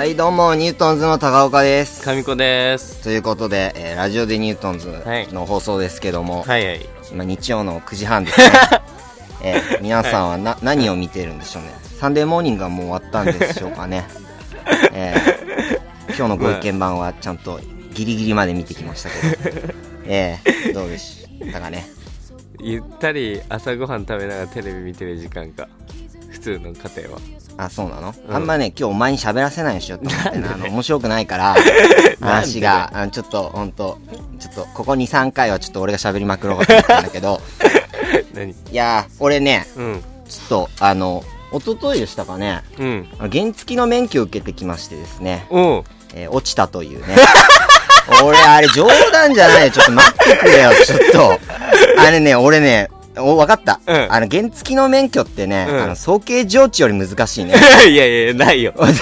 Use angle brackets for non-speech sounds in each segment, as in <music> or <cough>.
はい、どうも、ニュートンズの高岡です。神子です。ということで、えーラジオでニュートンズの放送ですけども、はいはい。今日曜の9時半ですね。<laughs> えー皆さんはな、何を見てるんでしょうね。サンデーモーニングはもう終わったんでしょうかね。<laughs> えー今日のご意見番はちゃんとギリギリまで見てきましたけど、<laughs> えーどうでしたかね？ゆったり朝ごはん食べながらテレビ見てる時間か。普通の家庭は。あ、そうなの、うんあんまね、今日お前に喋らせないでしょって思ってね？あの、面白くないから、<laughs> 話が、あのちょっと、ほんと、ちょっと、ここ2、3回はちょっと俺が喋りまくろうかと思ったんだけど、<laughs> 何？いやー、俺ね、うん。ちょっと、あの、一昨日でしたかね、うん。原付の免許を受けてきましてですね、おう。えー落ちたというね。<laughs> 俺、あれ冗談じゃないよ。ちょっと待ってくれよ、ちょっと。あれね、俺ね、お、わかった。うんあの、原付の免許ってね、うんあの、早計上智より難しいね。<laughs> いやいや、ないよ。<laughs> だって、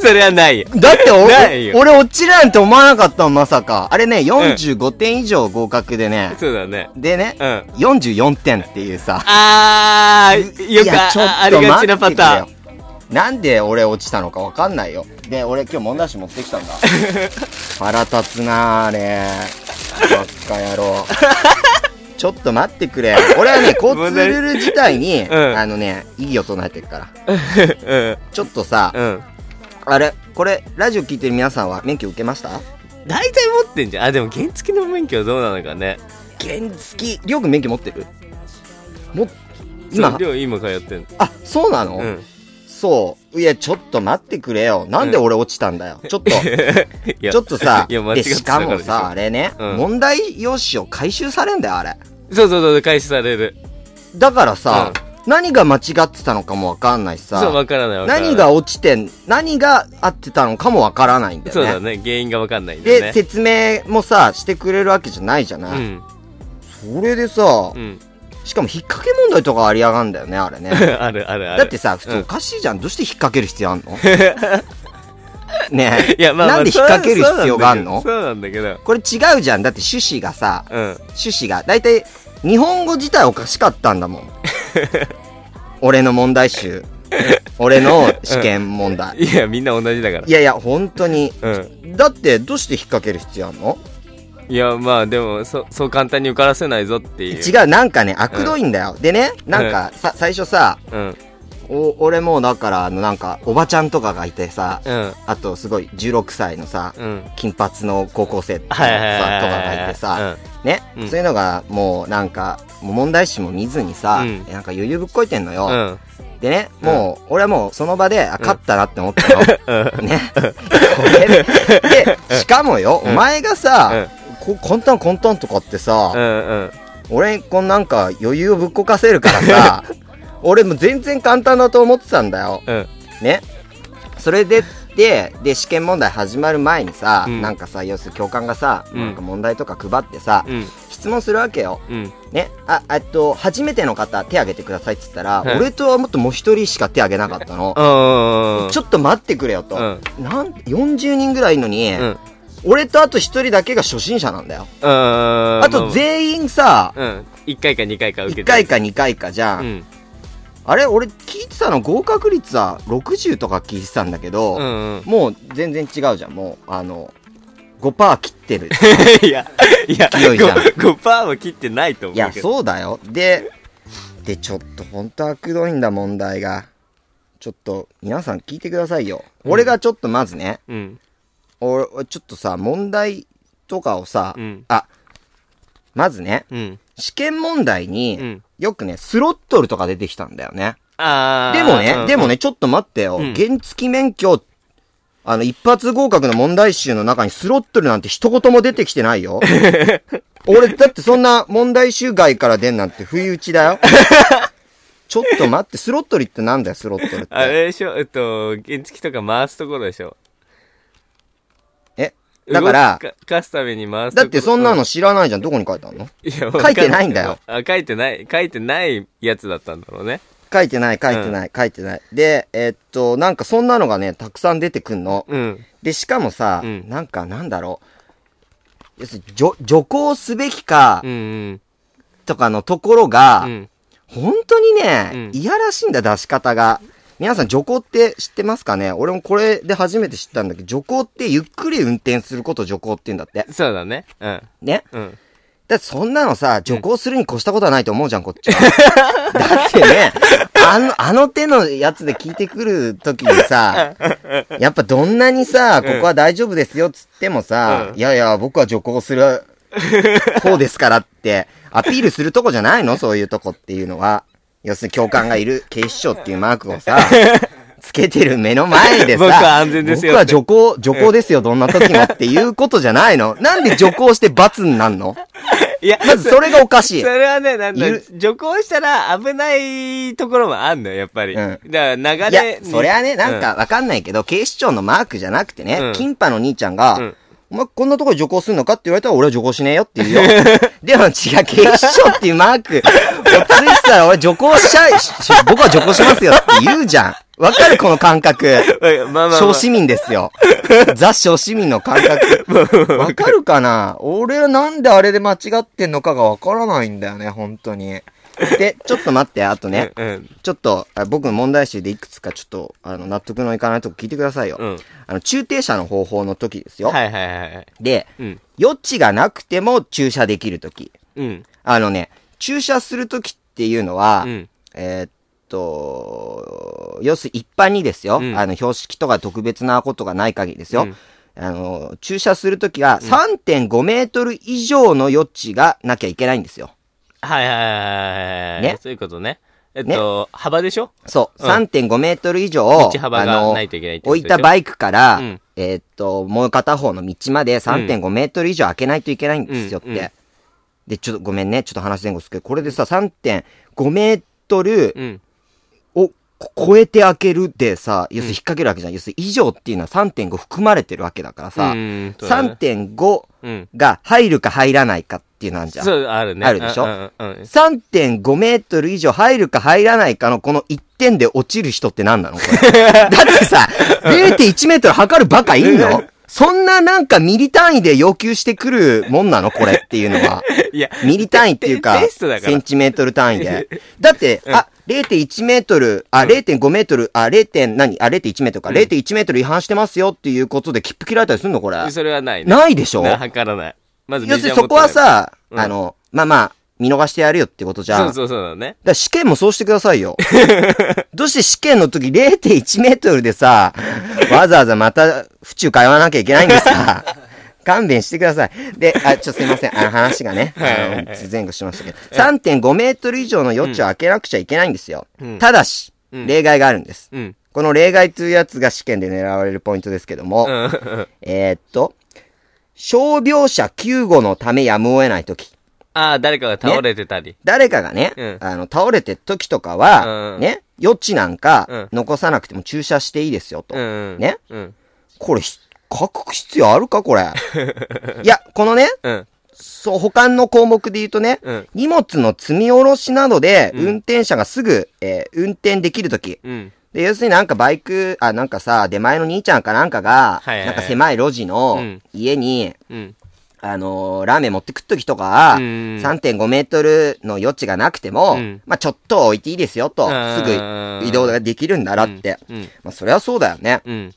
<laughs> それはないよ。だってない俺、よ俺落ちるなんて思わなかったまさか。あれね、45点以上合格でね、そうだね。でね、うん。44点っていうさ。あー、よくいやちょっとあありがちなパターン。なんで俺落ちたのかわかんないよ。で、俺今日問題集持ってきたんだ。腹立つなあれ。ばっか野郎。ちょっと待ってくれ。俺はね、<laughs> 交通ルール自体に、うんあのね、異議を唱えてるから。うん。ちょっとさ、うん。あれ、これ、ラジオ聞いてる皆さんは免許受けました？大体持ってんじゃん。あ、でも原付の免許はどうなのかね。原付、りょうくん免許持ってる？も、今？今、寮今通ってんの。あ、そうなの、うん。そう。いや、ちょっと待ってくれよ。なんで俺落ちたんだよ？<laughs> ちょっと。ちょっとさ、したかもさ、あれね、うん問題用紙を回収されんだよ、あれ。そうそうそう、開始される。だからさ、何が間違ってたのかもわかんないしそう、さわ、からないわからない。何が落ちてん、何が合ってたのかもわからないんだよね。そうだね。原因がわかんないんだよで、ね。説明もさ、してくれるわけじゃないじゃない？うん。それでさ、うん。しかも引っ掛け問題とかありやがんだよね、あれね。<laughs> あるあるある。だってさ、普通うんおかしいじゃん。どうして引っ掛ける必要あんの？<laughs> ねえ。いや、まあ、まあ、なんで引っ掛ける必要があんの？そうなんだけど。これ違うじゃん。だって趣旨がさ、そうなんだ趣旨が。だいたい、日本語自体おかしかったんだもん。<laughs> 俺の問題集。俺の試験問。題。うん。いや、みんな同じだからい。やいや、本当に。うん。だって、どうして引っ掛ける必要あんの？いや、まあ、でも、そ、そう簡単に受からせないぞっていう。違う、なんかね、悪どいんだよ。でね、なんか、さ、最初さ、うん。お、俺もうだから、あの、なんか、おばちゃんとかがいてさ、うん。あと、すごい、16歳のさ、うん。金髪の高校生とかがいてさ、ね、うんそういうのが、もうなんか、問題集も見ずにさ、うんなんか余裕ぶっこいてんのよ。でね、もう、俺はもうその場で、あ、勝ったなって思ったの。うん。ね。で、<laughs> で、しかもよ、お前がさ、こ簡単簡単とかってさ。俺、こんなんか余裕をぶっこかせるからさ、<laughs> 俺も全然簡単だと思ってたんだよ。うん。ね。それで、で、で、試験問題始まる前にさ、うんなんかさ、要するに教官がさ、うんなんか問題とか配ってさ、うん。質問するわけよ。うん。ね。あ、えっと、初めての方、手挙げてくださいって言ったら、はい俺とはもっともう一人しか手挙げなかったの。うん。ちょっと待ってくれよと。うんなん、40人ぐらいいるのに、うん。俺とあと一人だけが初心者なんだよ。うん。あと全員さ、うん。1回か2回か受け1て回か2回かじゃ。うんん。あれ俺聞いてたの合格率は60とか聞いてたんだけど、うんうん。もう全然違うじゃん。もう、あの、5%切ってる。<laughs> いや、いや、勢いじゃん 5%, 5は切ってないと思ういや。そうだよ。で、で、ちょっとほんと悪どいんだ、問題が。ちょっと、皆さん聞いてくださいよ。俺がちょっとまずね、う。うん。俺、ちょっとさ、問題とかをさ、うん。あ、まずね、うん。試験問題に、うん。よくね、スロットルとか出てきたんだよね。あーでもね、うんでもね、ちょっと待ってよ。うん原付免許、あの、一発合格の問題集の中にスロットルなんて一言も出てきてないよ。<laughs> 俺、だってそんな問題集外から出んなんて不意打ちだよ。ちょっと待って、スロットルってなんだよ、スロットルって。あれでしょ？えっと、原付とか回すところでしょ？えだから動かすために回すだってそんなの知らないじゃん。どこに書いてあるの？いや書いてないんだよ。あ、書いてない、書いてないやつだったんだろうね。書いてない、書いてない、書いてない。で、えーっと、なんかそんなのがね、たくさん出てくんの。うん。で、しかもさ、うんなんかなんだろう。要するに、除除行すべきかう、んとかのところが。本当にね、うんいやらしいんだ、出し方が。皆さん徐行って知ってますかね？俺もこれで初めて知ったんだけど、徐行ってゆっくり運転することを徐行って言うんだって。そうだね。うん。ね？うん。だってそんなのさ、徐行するに越したことはないと思うじゃん、こっちは。<laughs> だってね、あの、あの手のやつで聞いてくるときにさ、やっぱどんなにさ、ここは大丈夫ですよっつってもさ、うんいやいや、僕は徐行する方ですからって、アピールするとこじゃないの？そういうとこっていうのは。要するに教官がいる警視庁っていうマークをさ、<laughs> つけてる目の前でさ、僕は安全ですよ僕は徐行、徐行ですよ、どんな時もっていうことじゃないの。なんで徐行して罰になんの？いや、まずそれがおかしい。そ。れはね、なんだ徐行したら危ないところもあんのよ、やっぱり。うん。だから流いや。それはね、なんかわかんないけど、警視庁のマークじゃなくてね、うん。キンパの兄ちゃんが、うんお前こんなところ徐行すんのかって言われたら俺は徐行しねえよって言うよ。<laughs> でも違う、警視庁っていうマークをつ <laughs> いてたら俺徐行しちゃい、し僕は徐行しますよって言うじゃん。わかるこの感覚。う <laughs> ん。まあまあ、まあ、小市民ですよ。ザ小市民の感覚。わかるかな？俺はなんであれで間違ってんのかがわからないんだよね、本当に。で、ちょっと待って、あとね、うん。うん。ちょっと、あ僕の問題集でいくつかちょっと、あの、納得のいかないとこ聞いてくださいよ。うん。あの、駐停車の方法の時ですよ。はいはいはいはい。で、うん。余地がなくても駐車できる時。うん。あのね、駐車する時っていうのは、うん。えーっと、要するに一般にですよ、うんあの、標識とか特別なことがない限りですよ。うんあの、駐車するときは3.5メートル以上の余地がなきゃいけないんですよ。はいはいはいはい。ね。そういうことね。えっと、幅でしょ？そう、うん。3.5メートル以上、道幅がないといけない置いたバイクから、うん。えーっと、もう片方の道まで3.5メートル以上開けないといけないんですよって。うん。うん。で、ちょっとごめんね、ちょっと話前後ですけど、これでさ、3.5メートル超えて開けるでさ、要するに引っ掛けるわけじゃん。要するに以上っていうのは3.5含まれてるわけだからさ、ね3.5うん。が入るか入らないかっていうのあるじゃん。そう、あるね。あるでしょ？うん。3.5メートル以上入るか入らないかのこの1点で落ちる人って何なの？これ。<laughs> だってさ、0.1メートル測るバカいんの？そんななんかミリ単位で要求してくるもんなの？これっていうのは。<laughs> いや、ミリ単位っていうかセンチメートル単位で。<laughs> だって、あ、0.1メートル、あ、0.5メートル、あ、0. 点、何？あ、0.1メートルか。0.1メートル違反してますよっていうことで切符切られたりすんの？これ。それはないね。ないでしょ？な測らない。まず要するにそこはメジャー持ってない、さ、あの、まあまあ、見逃してやるよってことじゃん。そうそうそうだね。だから試験もそうしてくださいよ。<laughs> どうして試験の時0.1メートルでさ、<laughs> わざわざまた府中通わなきゃいけないんですか？<laughs> 勘弁してください。で、あ、ちょっとすいません。あの話がね、あの前後しましたけど、3.5メートル以上の余地を開けなくちゃいけないんですよ。うんただし、うん例外があるんです。うん。この例外というやつが試験で狙われるポイントですけども。えーっと、傷病者救護のためやむを得ない時。ああ、誰かが倒れてたり。誰かがね、うんあの、倒れてる時とかは、うんね、余地なんかうん残さなくても注射していいですよと。うん。ねうん。これひ、書く必要あるかこれ？<laughs> いや、このね、うん。そう、他の項目で言うとね、うん荷物の積み下ろしなどで、うん運転者がすぐ、えー運転できるとき。うん。で、要するになんかバイク、あ、なんかさ、出前の兄ちゃんかなんかが、はいはいはいなんか狭い路地のうん家に、うん。あのーラーメン持ってくっときとかは、うん3.5メートルの余地がなくても、うんまあちょっと置いていいですよと、うんすぐ移動ができるんだなって。うん。まあそれはそうだよね。うん。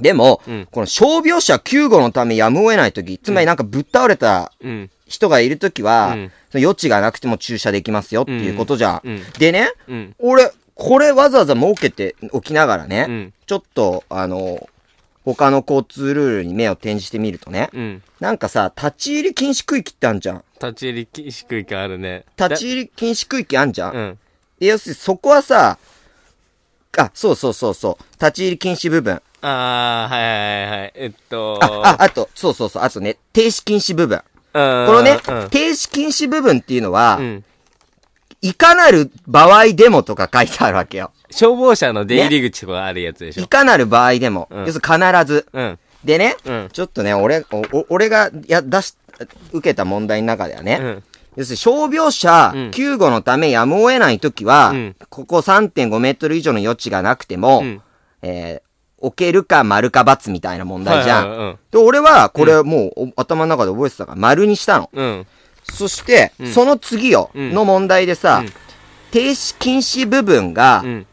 でも、うんこの傷病者救護のためやむを得ないとき、つまりなんかぶっ倒れたうん。人がいるときは、うんその余地がなくても駐車できますよっていうことじゃん。でね、うん。俺、これわざわざ設けておきながらね、うんちょっと、あの、他の交通ルールに目を転じてみるとね、うん。なんかさ、立ち入り禁止区域ってあんじゃん。立ち入り禁止区域あるね。立ち入り禁止区域あんじゃん。うん。で要するにそこはさ、あ、そうそうそうそう、立ち入り禁止部分。ああ、はいはいはい。えっと、あ、あ、あと、そうそうそう、あとね、停止禁止部分。ここのね、うん。停止禁止部分っていうのは、うん。いかなる場合でもとか書いてあるわけよ。消防車の出入り口とかあるやつでしょい。かなる場合でも。うん要するに必ず。うん。でね、うんちょっとね、俺、おお俺がや、出し、受けた問題の中ではね、うん。要するに傷病者うん救護のためやむを得ないときは、うんここ3.5メートル以上の余地がなくても、うんえー、置けるか丸か×みたいな問題じゃん。で、俺は、これもう、お頭の中で覚えてたから、丸にしたの。うん。そして、んその次よ、うんの問題でさ、うん停止禁止部分が、うん。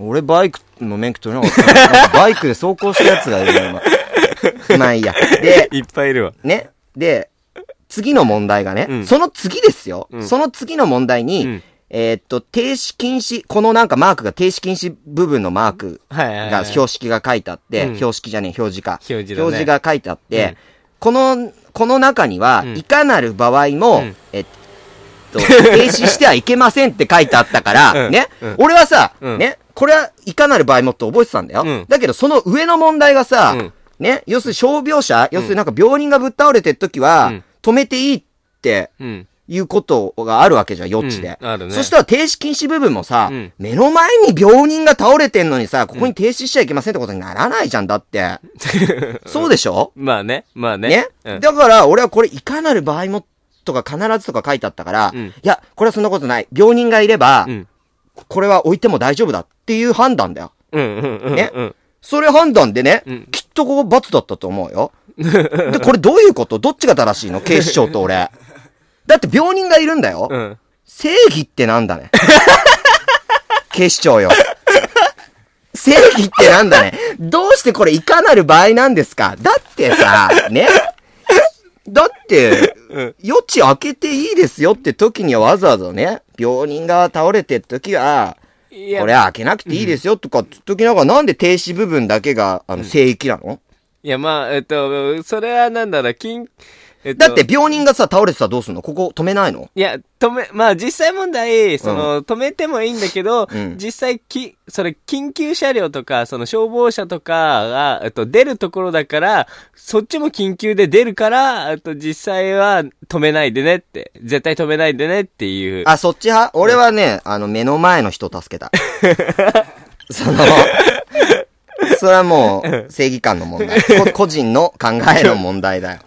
俺バイクの免許取れなかったバイクで走行したやつがいるよ、今。<laughs> まあいいや。で、いっぱいいるわ。ね。で、次の問題がね、うんその次ですよ。うんその次の問題に、うんえーっと、停止禁止、このなんかマークが停止禁止部分のマーク。が、標識が書いてあって、うん標識じゃねえ、表示か。表示だね表示が書いてあって、うんこの、この中には、うん。いかなる場合も、うん。えっと、停止してはいけませんって書いてあったから、<laughs> うん。ね、うん。俺はさ、うん。ね、これはいかなる場合もって覚えてたんだよ。うん。だけど、その上の問題がさ、うん。ね、要するに傷病者、要するになんか病人がぶっ倒れてる時は、うん。止めていいってうん。いうことがあるわけじゃん、余地で。うんあるねそしたら停止禁止部分もさ、うん目の前に病人が倒れてんのにさ、ここに停止しちゃいけませんってことにならないじゃん、だって。<laughs> そうでしょ？まあね。まあね。ね、うんだから、俺はこれ、いかなる場合も、とか必ずとか書いてあったから、うんいや、これはそんなことない。病人がいれば、うん。ここれは置いても大丈夫だっていう判断だよ。うんうんうん。ねうん。それ判断でね、うんきっとここ罰だったと思うよ。で、これどういうこと？どっちが正しいの？警視庁と俺。だって病人がいるんだよ。うん。正義ってなんだね。<laughs> 警視庁よ。正義ってなんだね。どうしてこれいかなる場合なんですか？だってさ、ね？だって、余地開けていいですよって時にはわざわざね、病人が倒れてる時は、いやこれは開けなくていいですよとかって時なんかなんで停止部分だけが、あの、聖域なの？いや、まあ、えっと、それはなんだろう、金、えっと、だって病人がさ、倒れてたらどうすんの？ここ止めないの？いや、止め、まあ実際問題、その、止めてもいいんだけど、うん実際き、それ、緊急車両とか、その消防車とかが、えっと、出るところだから、そっちも緊急で出るから、えっと、実際は止めないでねって、絶対止めないでねっていう。あ、そっち派？俺はね、あの、目の前の人を助けた。<laughs> その、それはもう、正義感の問題。<laughs> こ個人の考えの問題だよ。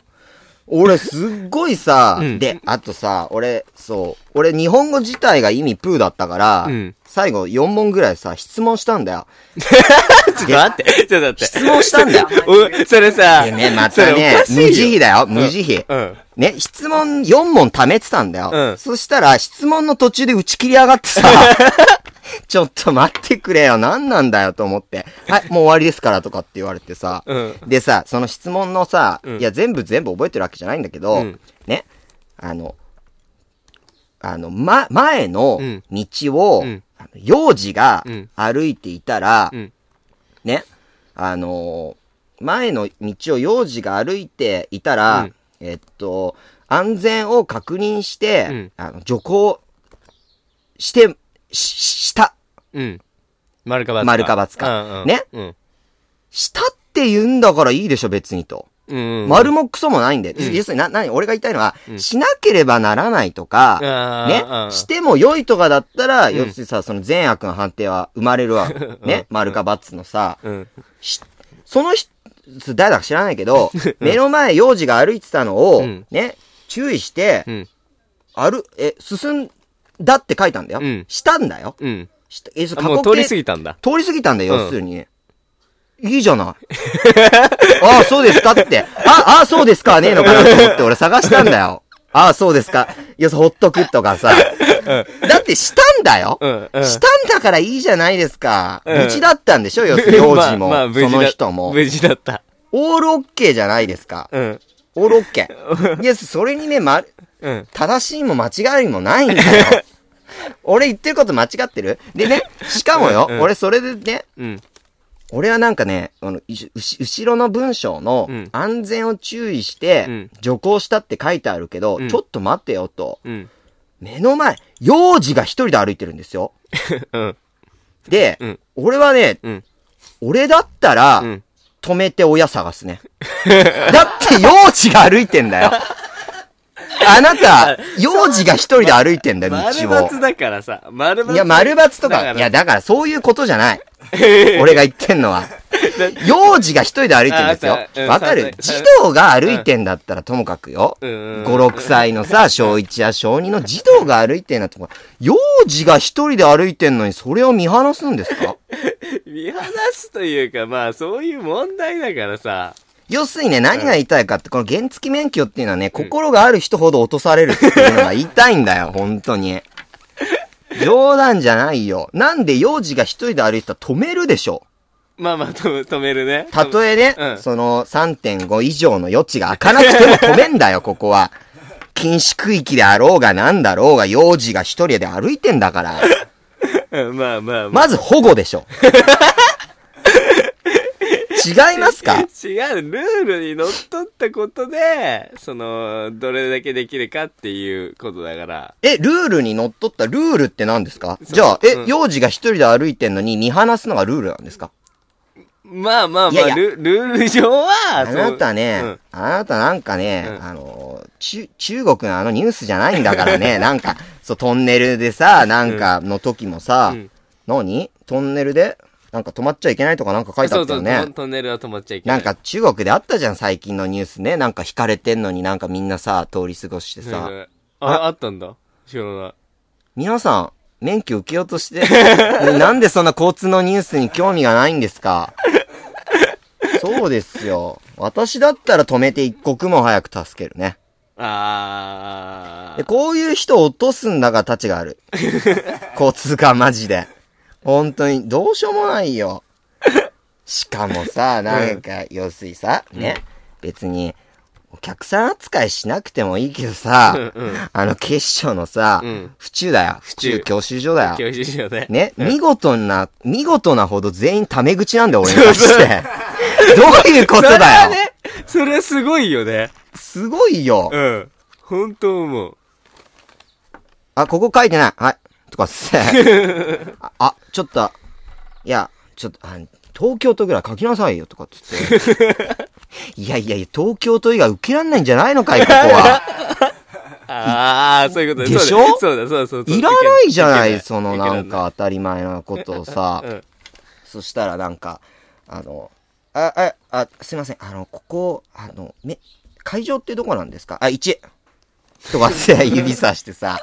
俺、すっごいさ、うんで、あとさ、俺、そう、俺、日本語自体が意味プーだったから、うん最後4問ぐらいさ、質問したんだよ。<laughs> ちょっと待って、ちょっと待って。質問したんだよ。<laughs> おそれさ、でね、またね無慈悲だよ、無慈悲。うん。ね、質問4問貯めてたんだよ。うんそしたら、質問の途中で打ち切り上がってさ、<laughs> <laughs> ちょっと待ってくれよ、何なんだよと思って、<laughs> はい、もう終わりですからとかって言われてさ、うん。でさ、その質問のさ、うん。いや、全部全部覚えてるわけじゃないんだけど、うん。ね、あの、あの、ま、前のうん。道を、幼児がうん。歩いていたら、うん。ね、あのー前の道を幼児が歩いていたら、うん。えっと、安全を確認して、うん。あの、徐行して、し、した、うん。丸か×か。丸か×かうんうん。ね？うん。したって言うんだからいいでしょ、別にと。うんうん。丸もクソもないんで。うん要するにな、なに、俺が言いたいのは、うんしなければならないとか、ね？しても良いとかだったら、ん要するにさ、その善悪の判定は生まれるわ。<laughs> ね、丸か×のさ、うん。しその人、誰だか知らないけど、目の前幼児が歩いてたのを、うんね、注意して、うん。歩、え、進んだって書いたんだよ。うんしたんだよ。うん。したえ、そあもう通り過ぎ。ぎたんだ。通り過ぎたんだよ、うん要するに。いいじゃない。<laughs> ああ、そうですかって。あ、ああ、そうですか、ねえのかなと思って俺探したんだよ。ああ、そうですか。よそほっとくとかさ。だってしたんだよ。うん。うん。したんだからいいじゃないですか。うん無事だったんでしょ要するにも、まあまあその人も。無事だった。オールオッケーじゃないですか。うん。オールオッケー。いや、それにね、ま、うん。正しいも間違いもないんだよ。<laughs> 俺言ってること間違ってる？でね、しかもよ、うん俺それでね、うん。俺はなんかね、あの、後ろの文章のうん安全を注意してうん、徐行したって書いてあるけど、うんちょっと待ってよと。うん。目の前、幼児が一人で歩いてるんですよ。<laughs> うん。で、うん俺はね、うん。俺だったら、うん。止めて親探すね。だって幼児が歩いてんだよ。あなた、<laughs> 幼児が一人で歩いてんだよ、丸道を。×だからさ。丸×。いや、丸×とか、いや、だからそういうことじゃない。<laughs> 俺が言ってんのは。<laughs> 幼児が一人で歩いてんですよわかる？さ児童が歩いてんだったらともかくよ。うんうんうん5、6歳のさ、小1や小2の児童が歩いてんだとか、幼児が一人で歩いてんのにそれを見放すんですか？見放すというか、まあ、そういう問題だからさ。要するにね、何が言いたいかって、この原付免許っていうのはね、心がある人ほど落とされるっていうのが言いたいんだよ、<laughs> 本当に。冗談じゃないよ。なんで幼児が一人で歩いてたら止めるでしょ？まあまあ、と止めるね。たとえね、うんその3.5以上の余地が開かなくても止めんだよ、<laughs> ここは。禁止区域であろうがなんだろうが幼児が一人で歩いてんだから。<laughs> うんまあまあまあ。まず保護でしょ。違いますか？違う、ルールにのっとったことで、その、どれだけできるかっていうことだから。え、ルールにのっとったルールって何ですか？じゃあ、え、うん。幼児が一人で歩いてんのに見放すのがルールなんですか？まあまあまあ、いやいや。ルルール上は、あなたね、う。ん。あなたなんかね、うん。あの、中、中国のあのニュースじゃないんだからね、<laughs> なんか、そう、トンネルでさ、なんかの時もさ、うん。何？トンネルで、なんか止まっちゃいけないとかなんか書いてあそうそう、ったよね。トントンネルは止まっちゃいけな。ないんか中国であったじゃん、最近のニュースね。なんか引かれてんのになんかみんなさ、通り過ごしてさ。うんあ、あったんだ？知らない。皆さん、免許受けようとして、<laughs> なんでそんな交通のニュースに興味がないんですか？<laughs> そうですよ。私だったら止めて一刻も早く助けるね。であー。こういう人を落とすんだが立ちがある。<laughs> 交通課マジで。本当に、どうしようもないよ。<laughs> しかもさ、なんか、要するにさ、ね、別に、お客さん扱いしなくてもいいけどさ、あの、決勝のさ、うん府中だよ。府中中教習所だよ。教師しようね。ね、見事な、見事なほど全員タメ口なんだよ、俺に対して。<laughs> どういうことそれだよ。はね、それはすごいよね。すごいよ。うん。本当思う。あ、ここ書いてない。はい。とかっつって。<laughs> あ、あちょっと、いや、ちょっと、あ東京都ぐらい書きなさいよ、とかっつって。いやいやいや、東京都以外受けらんないんじゃないのかい、ここは。ああ、そういうことでしょ？そうだ、そうだ、そうだ。いらないじゃないそのなんか当たり前なことをさ。<laughs> うん。そしたらなんか、あの、あ、あ、あ、すいません、あの、ここ、あの、め、会場ってどこなんですか？あ、1! とかって指さしてさ、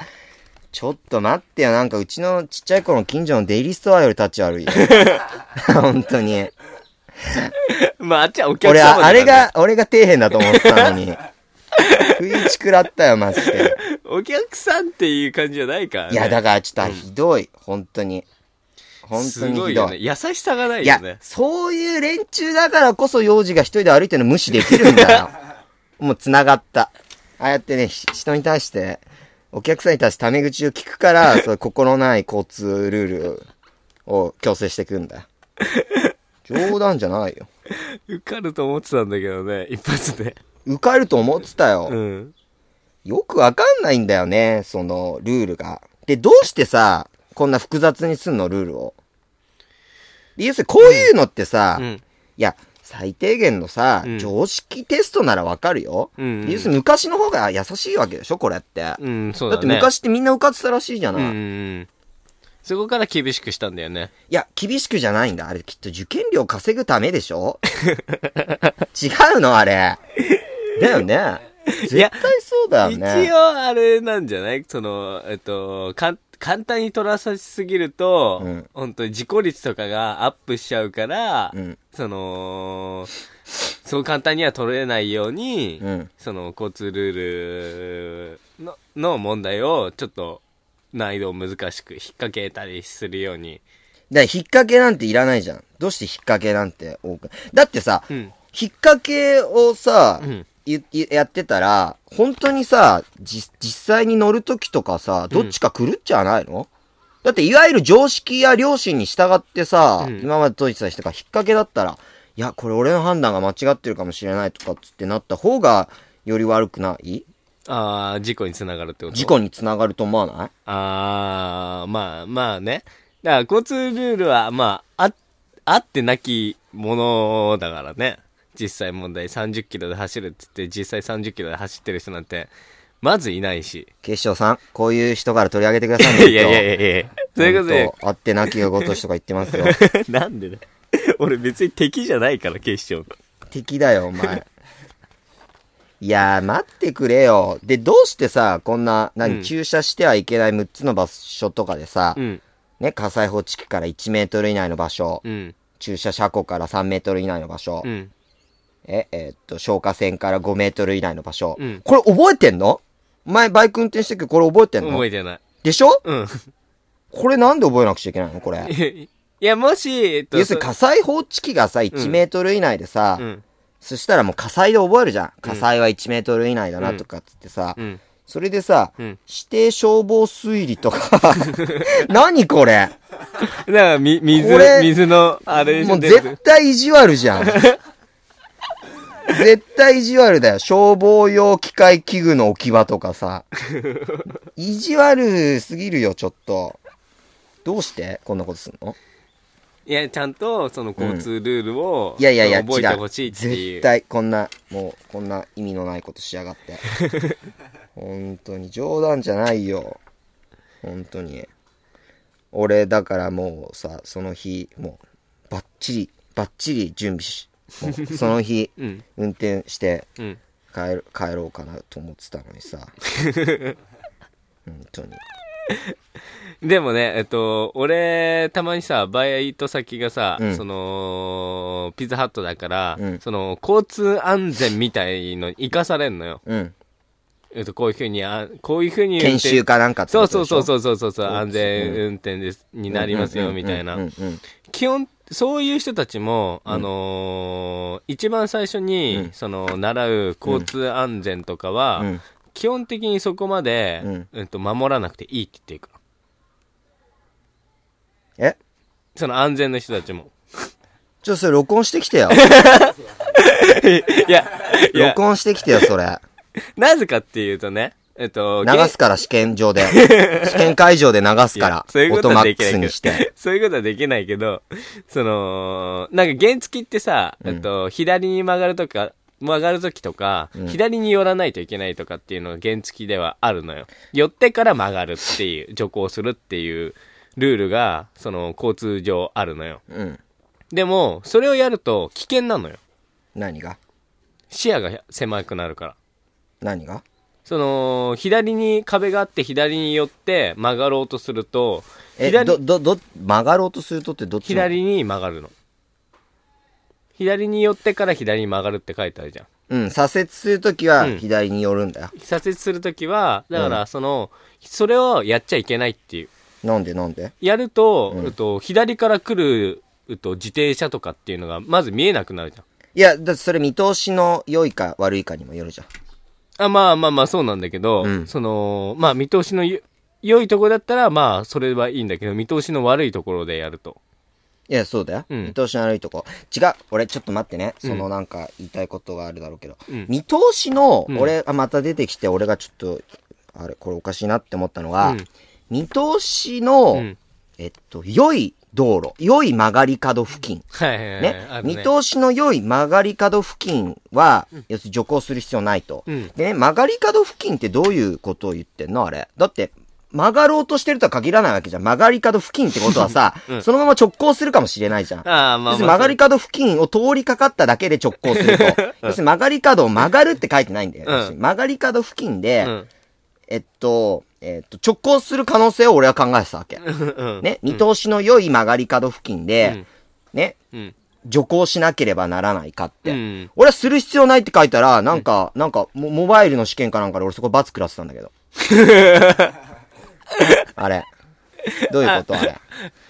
ちょっと待ってよ、なんかうちのちっちゃい頃の近所のデイリーストアより立ち悪いよ。<laughs> 本当に。まあ、あっちはお客俺、様だからねああれ。が、俺が底辺だと思ってたのに。不意打ち食らったよ、マジで。お客さんっていう感じじゃないからね。いや、だからちょっとひどい、本当に。本当すにひどい。ごいよね。優しさがないいやよね、。そういう連中だからこそ幼児が一人で歩いてるの無視できるんだよ。<laughs> もう繋がった。ああやってね、ひ人に対して、お客さんに対してタメ口を聞くから、<laughs> そ心ない交通ルールを強制していくんだよ。冗談じゃないよ。受かると思ってたんだけどね、一発で。受かると思ってたよ。うん。よくわかんないんだよね、そのルールが。で、どうしてさ、こんな複雑にすんの、ルールを。で、要するにこういうのってさ、うん。いや、最低限のさ、うん常識テストならわかるよ。うんで要するに昔の方が優しいわけでしょ、これって。うん、そうだって。昔ってみんな受かってたらしいじゃない。うんうんうん。そこから厳しくしたんだよね。いや、厳しくじゃないんだ。あれきっと受験料稼ぐためでしょ？<laughs> 違うのあれ。だよね。絶対そうだよ一ね。応、あれなんじゃない？その、えっと、かん、簡単に取らさせすぎると、うん本当に事故率とかがアップしちゃうから、うん。その、そう簡単には取れないように、うん。その交通ルールのの問題をちょっと難易度を難しく引っ掛けたりするように。だ引っ掛けなんていらないじゃん。どうして引っ掛けなんて多く？だってさ、うん。引っ掛けをさ、うん。やってたら、本当にさ、じ、実際に乗るときとかさ、どっちか狂っちゃわないの、だって、いわゆる常識や良心に従ってさ、うん。今まで解いてた人が引っ掛けだったら、いや、これ俺の判断が間違ってるかもしれないとかっつってなった方が、より悪くない？ああ、事故につながるってこと？事故につながると思わない？ああ、まあまあね。だから交通ルールは、まあ、あ、あってなきものだからね。実際問題30キロで走るって言って、実際30キロで走ってる人なんて、まずいないし。警視庁さん、こういう人から取り上げてくださいね。<laughs> いやいやいやいやそういうことであってなきがごとしとか言ってますよ。<laughs> なんでだ俺別に敵じゃないから、警視庁の。敵だよ、お前。<laughs> いやー、待ってくれよ。で、どうしてさ、こんな、何、うん駐車してはいけない6つの場所とかでさ、うん、ね、火災報知器から1メートル以内の場所、うん、駐車車庫から3メートル以内の場所、うん。え、えーっと、消火栓から5メートル以内の場所。うんこれ覚えてんの？前バイク運転してるけどこれ覚えてんの？覚えてない。でしょ？うん。これなんで覚えなくちゃいけないの？これ。<laughs> いや、もし、えっと、要するに火災報知器がさ、1メートル以内でさ、うん。そしたらもう火災で覚えるじゃん。火災は1メートル以内だなとかっつってさ、うん。それでさ、うん指定消防推理とか、<laughs> 何これ？<laughs> だから、み、水水の、あれもう絶対意地悪じゃん。絶対意地悪だよ。消防用機械器具の置き場とかさ。<laughs> 意地悪すぎるよ、ちょっと。どうして？こんなことすんの？いや、ちゃんと、その交通ルールを、いやいやいや、覚えてほしいっていう。絶対、こんな、もう、こんな意味のないことしやがって。本当に、冗談じゃないよ。本当に。俺、だからもうさ、その日、もう、バッチリ、バッチリ準備し、その日、<laughs> うん。運転してうん。帰る、帰ろうかなと思ってたのにさ。<laughs> 本当に。でもね、えっと、俺、たまにさ、バイト先がさ、うんその、ピザハットだから、うんその、交通安全みたいのに生かされんのよ。うん。えっと、こういうふうに、あこういうふうに運研転。修かなんかってそうそうそうそうそうそう、うん安全運転です、になりますよ、みたいな基本、そういう人たちも、あのー一番最初に、うんその、習う交通安全とかは、うん基本的にそこまで、うんえっと、守らなくていいって言っていく。え？その安全の人たちも。ちょ、それ録音してきてよ。<laughs> いや、いや録、音してきてよ、それ。なぜかっていうとね、えっと、流すから、試験場で。<laughs> 試験会場で流すから。そういうことはできないにして。<laughs> そういうことはできないけど、その、なんか原付ってさ、うんえっと、左に曲がるとか、曲がるときとか、うん左に寄らないといけないとかっていうのが原付ではあるのよ。寄ってから曲がるっていう、徐行するっていうルールが、その、交通上あるのよ。うん。でも、それをやると危険なのよ。何が？視野が狭くなるから。何が？その、左に壁があって左に寄って曲がろうとすると、え、左ど、ど、ど、曲がろうとするとってどっちの？左に曲がるの。左に寄ってから左に曲がるって書いてあるじゃん。うん、左折するときはうん左に寄るんだよ。左折するときは、だかうらその、それをやっちゃいけないっていう。なんでなんで？やると、うんと、左から来る、と、自転車とかっていうのが、まず見えなくなるじゃん。いや、だってそれ見通しの良いか悪いかにもよるじゃん。あ、まあまあまあそうなんだけど、うんその、まあ見通しのよ良いところだったら、まあそれはいいんだけど、見通しの悪いところでやると。いや、そうだよ。うん見通しの悪いとこ。違う。俺、ちょっと待ってね。そのなんか言いたいことがあるだろうけど。うん見通しの、うん俺、あ、また出てきて、俺がちょっと、あれ、これおかしいなって思ったのは、うん見通しの、うんえっと、良い道路、良い曲がり角付近。はいはいはい。ねね見通しの良い曲がり角付近は、要するに徐行する必要ないと。うんでね、曲がり角付近ってどういうことを言ってんの？あれ。だって、曲がろうとしてるとは限らないわけじゃん。曲がり角付近ってことはさ、<laughs> うんそのまま直行するかもしれないじゃん。ああ、まあ要するまあ。に曲がり角付近を通りかかっただけで直行すると。<laughs> 要するに曲がり角を曲がるって書いてないんだよ。曲がり角付近で、うん。えっと、えっと、直行する可能性を俺は考えてたわけ。うん。ね、見通しの良い曲がり角付近で、ね、うん。徐行しなければならないかって。うん。俺はする必要ないって書いたら、なんか、なんかモ、モバイルの試験かなんかで俺そこ罰食らってたんだけど。<laughs> あれ。どういうことあれ。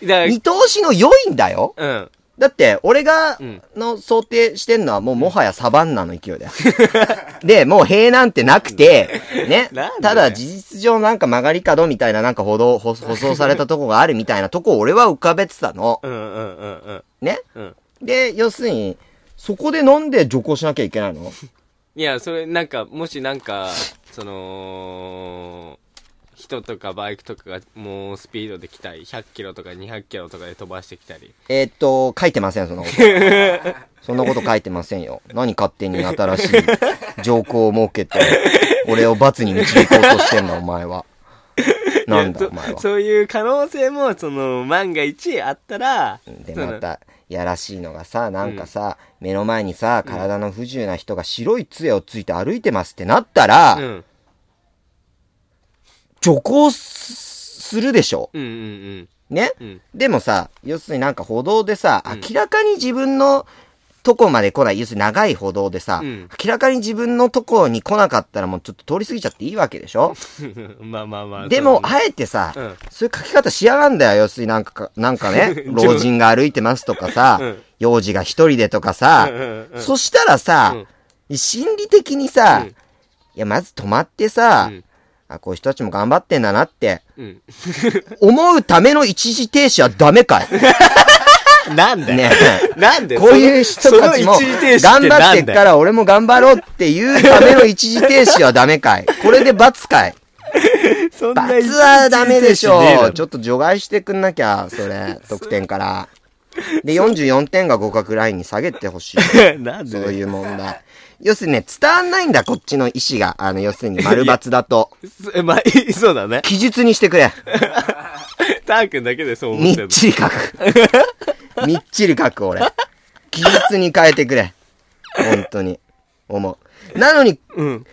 <laughs> 見通しの良いんだようん。だって、俺がうん、の想定してんのはもうもはやサバンナの勢いだよ。<laughs> で、もう塀なんてなくて、ねただ事実上なんか曲がり角みたいななんか歩道、舗舗装されたとこがあるみたいなとこを俺は浮かべてたの。うんうんうんうん。ね。うん。で、要するに、そこでなんで徐行しなきゃいけないの？<laughs> いや、それ、なんか、もしなんか、その、人とかバイクとかがもうスピードで来たり、100キロとか200キロとかで飛ばしてきたり。えーっと、書いてません、そんなこと。<laughs> そんなこと書いてませんよ。何勝手に新しい条項を設けて、俺を罰に導こうとしてんだ、お前は。なんだ、お前はそ。そういう可能性も、その、万が一あったら、で、また、やらしいのがさ、なんかさ、目の前にさ、体の不自由な人が白い杖をついて歩いてますってなったら、うん。徐行すするでしょ？うんうんね、うん。うん。でもさ、要するになんか歩道でさ、うん。明らかに自分のとこまで来ない、要するに長い歩道でさ、うん。明らかに自分のとこに来なかったらもうちょっと通り過ぎちゃっていいわけでしょ？<laughs> まあまあまあ。でも、あえてさ、うん。そういう書き方しやがんだよ。要するになんかか、なんかね、<laughs> 老人が歩いてますとかさ、うん。幼児が一人でとかさ、そしたらさ、心理的にさ、うん。いや、まず止まってさ、うんあ、こういう人たちも頑張ってんだなって、うん。思うための一時停止はダメかい。<laughs> なんだよ。ね。なんで？こういう人たちも、頑張ってっから俺も頑張ろうっていうための一時停止はダメかい。これで罰かい。<laughs> 罰はダメでしょ一時停止ねえだろちょっと除外してくんなきゃ、それ、得点から。で、44点が合格ラインに下げてほしい。<laughs> なんでそういう問題。要するにね、伝わんないんだ、こっちの意思が。あの、要するに丸抜だと。す <laughs> まあ、いそうだね。記述にしてくれ。<laughs> ター君だけでそう思みってるっちり書く。みっちり書く、俺。記述に変えてくれ。本当に。思う。なのに、うん。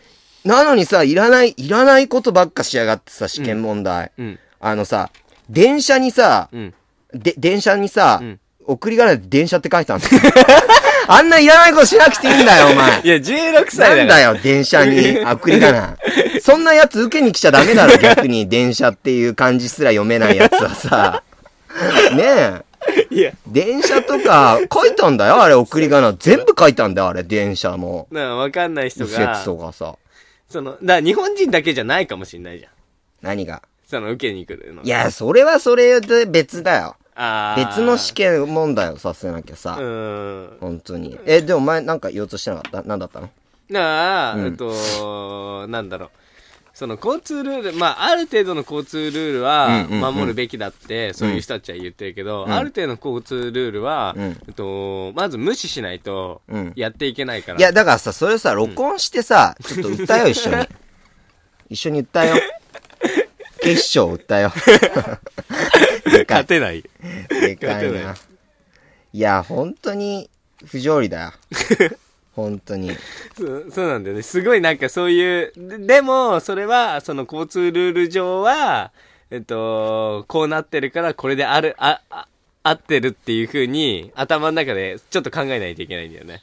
なのにさ、いらない、いらないことばっかしやがってさ、試験問題。うん。あのさ、電車にさ、うん。で、電車にさ、うん送り仮名で電車って書いてあるんだよ。<laughs> あんないらないことしなくていいんだよ、お前い。や、16歳だから。なんだよ、電車に送り仮名。そんなやつ受けに来ちゃダメだろ、<laughs> 逆に。電車っていう漢字すら読めないやつはさ。ねえ。いや、電車とか書いたんだよ、あれ、送り仮名。全部書いたんだよ、あれ、電車も。なあ、わかんない人右折が、とかさ。その、だ日本人だけじゃないかもしんないじゃん。何が？その、受けに来るの。い、や、それはそれで別だよ。別の試験問題をさせなきゃさ。うーん。本当に。え、でもお前なんか言おうとしてなかった？何だったの？なあ、うんえっと、なんだろう。その交通ルール、まあ、ある程度の交通ルールは守るべきだって、そういう人たちは言ってるけど、うんある程度の交通ルールは、うんえっと、まず無視しないとうん、やっていけないから。いや、だからさ、それさ、録音してさ、ちょっと歌よ、一緒に。<laughs> 一緒に歌よ。決勝歌よ。<laughs> <laughs> 勝てない。でかいな。ないいや、本当に、不条理だよ。<laughs> 本当に。そうそうなんだよね。すごいなんかそういう、ででも、それは、その交通ルール上は、えっと、こうなってるから、これである、あ、あ、合ってるっていう風に、頭の中でちょっと考えないといけないんだよね。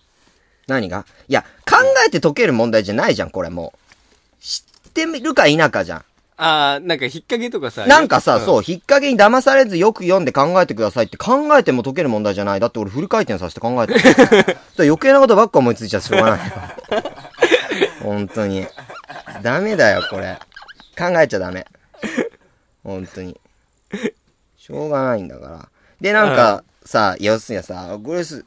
何が？いや、考えて解ける問題じゃないじゃん、これもう。知ってみるか否かじゃん。ああ、なんか引っ掛けとかさ。なんかさ、うそう、引っ掛けに騙されずよく読んで考えてくださいって考えても解ける問題じゃない。だって俺フル回転させて考えてる。<laughs> 余計なことばっか思いついちゃしょうがないよ。<laughs> 本当に。ダメだよ、これ。考えちゃダメ。本当に。しょうがないんだから。で、なんか、さ、要するにさ、これす、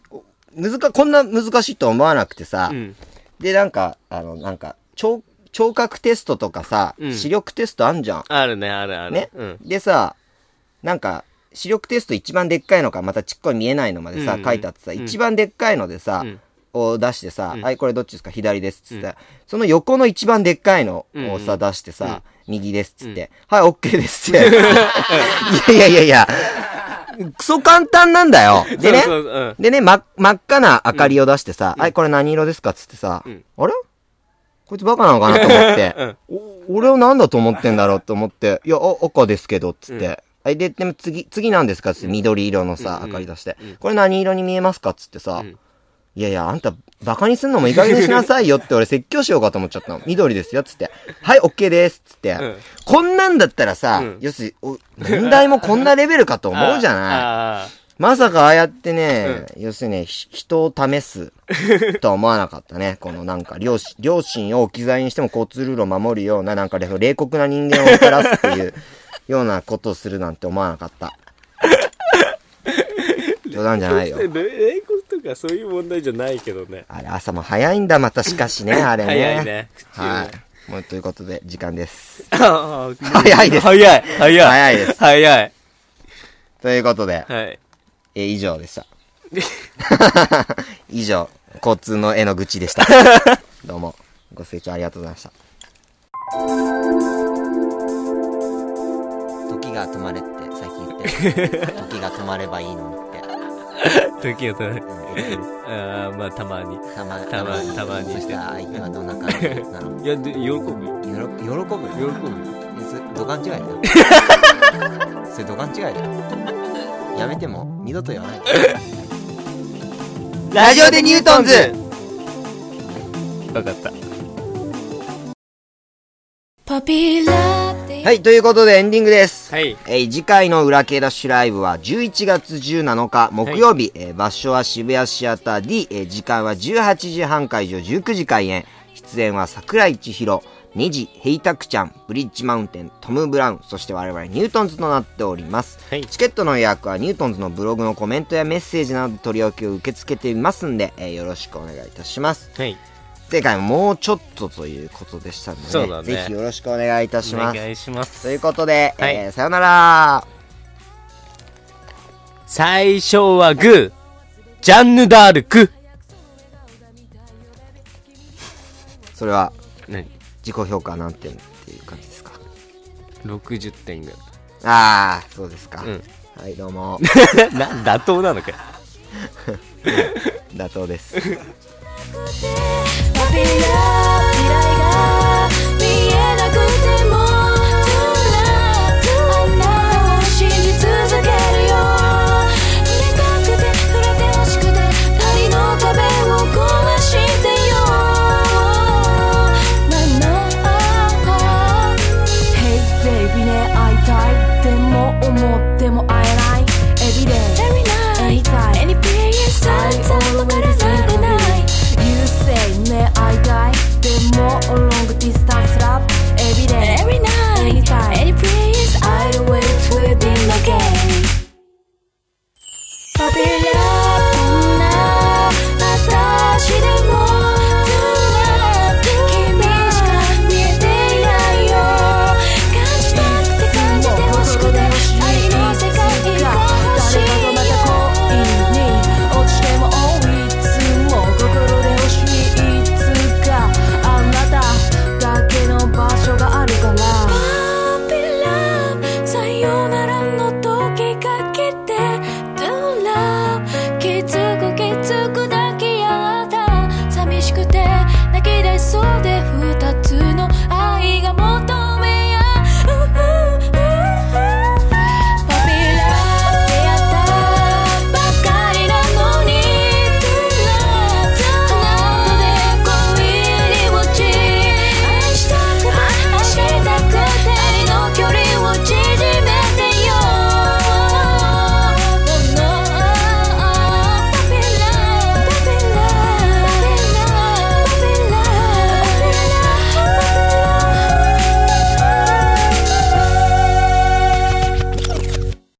難か、こんな難しいと思わなくてさ、うん。で、なんか、あの、なんか、聴、聴覚テストとかさ、うん。視力テストあんじゃん。あるね、あるある。ね？うん。でさ、なんか、視力テスト一番でっかいのか、またちっこい見えないのまでさ、うん書いてあってさ、うん。一番でっかいのでさ、うん。を出してさ、うん。はい、これどっちですか？左ですっつって、その横の一番でっかいのをさ、うん。出してさ、右ですっつって、はい、オッケーですって。<laughs> いやいやいや。いや、クソ簡単なんだよ。でね、そうそううん。でね、ま、真っ赤な明かりを出してさ、はい、これ何色ですかっつってさ、うん。あれ？こいつバカなのかなと思って、<laughs> 俺を何だと思ってんだろうと思って、いや、あ赤ですけど、っつって。はい、で、でも次、次なんですかっつって。緑色のさ、うん明かり出して、うん。これ何色に見えますかっつってさ、うん。いやいや、あんた、バカにすんのもいい加減にしなさいよって俺説教しようかと思っちゃったの。緑ですよ、つって。はい、オッケーです、つって。うん。こんなんだったらさ、うん。要するに、お問題もこんなレベルかと思うじゃない。あまさかああやってね、要するに、ひ人を試すとは思わなかったね。<laughs> このなんか、両親、両親を置き去りにしても交通ルールを守るような、なんか冷冷酷な人間をもたらすっていうようなことをするなんて思わなかった。<laughs> 冗談じゃないよあ。。英語とかそういう問題じゃないけどね。あれ、朝も早いんだ、またしかしね、<laughs> あれね。早いね。はい。もうということで、時間です。早いです早い。早い。早いです早い。ということで、はい。え、以上でした。<laughs> 以上、交通の絵の愚痴でした。<laughs> どうも、ご清聴ありがとうございました。時が止まれって最近言ってる。<laughs> 時が止まればいいのにって。時が止まる。うん言ってるああ、まあ、たまに。たまたまたまにそしたら相手はどんな感じなの？いや、で、喜ぶ喜ぶ？喜ぶよ。えそれ土管違いだよそれ土管違いだよやめても二度と言わない。で <laughs> ラジオでニュートンズ。わかった。はい、ということでエンディングです。はい。えー次回の裏系ダッシュライブは11月17日木曜日、えー場所は渋谷シアター D、えー時間は18時半会場19時開演。出演は桜井千尋ネジヘイタクちゃんブリッジマウンテントム・ブラウンそして我々ニュートンズとなっております、はいチケットの予約はニュートンズのブログのコメントやメッセージなどで取り置きを受け付けていますんで、えーよろしくお願いいたしますはい。前回ももうちょっとということでしたので、ねぜひよろしくお願いいたしおます願いします。ということで、はいえーさよなら最初はグー。ジャンヌ・ダルク。それは何自己評価何点っていう感じですか ?60 点ぐらい。ああそうですか、うんはいどうも <laughs> な、妥当なのかよ。<laughs> 妥当です <laughs>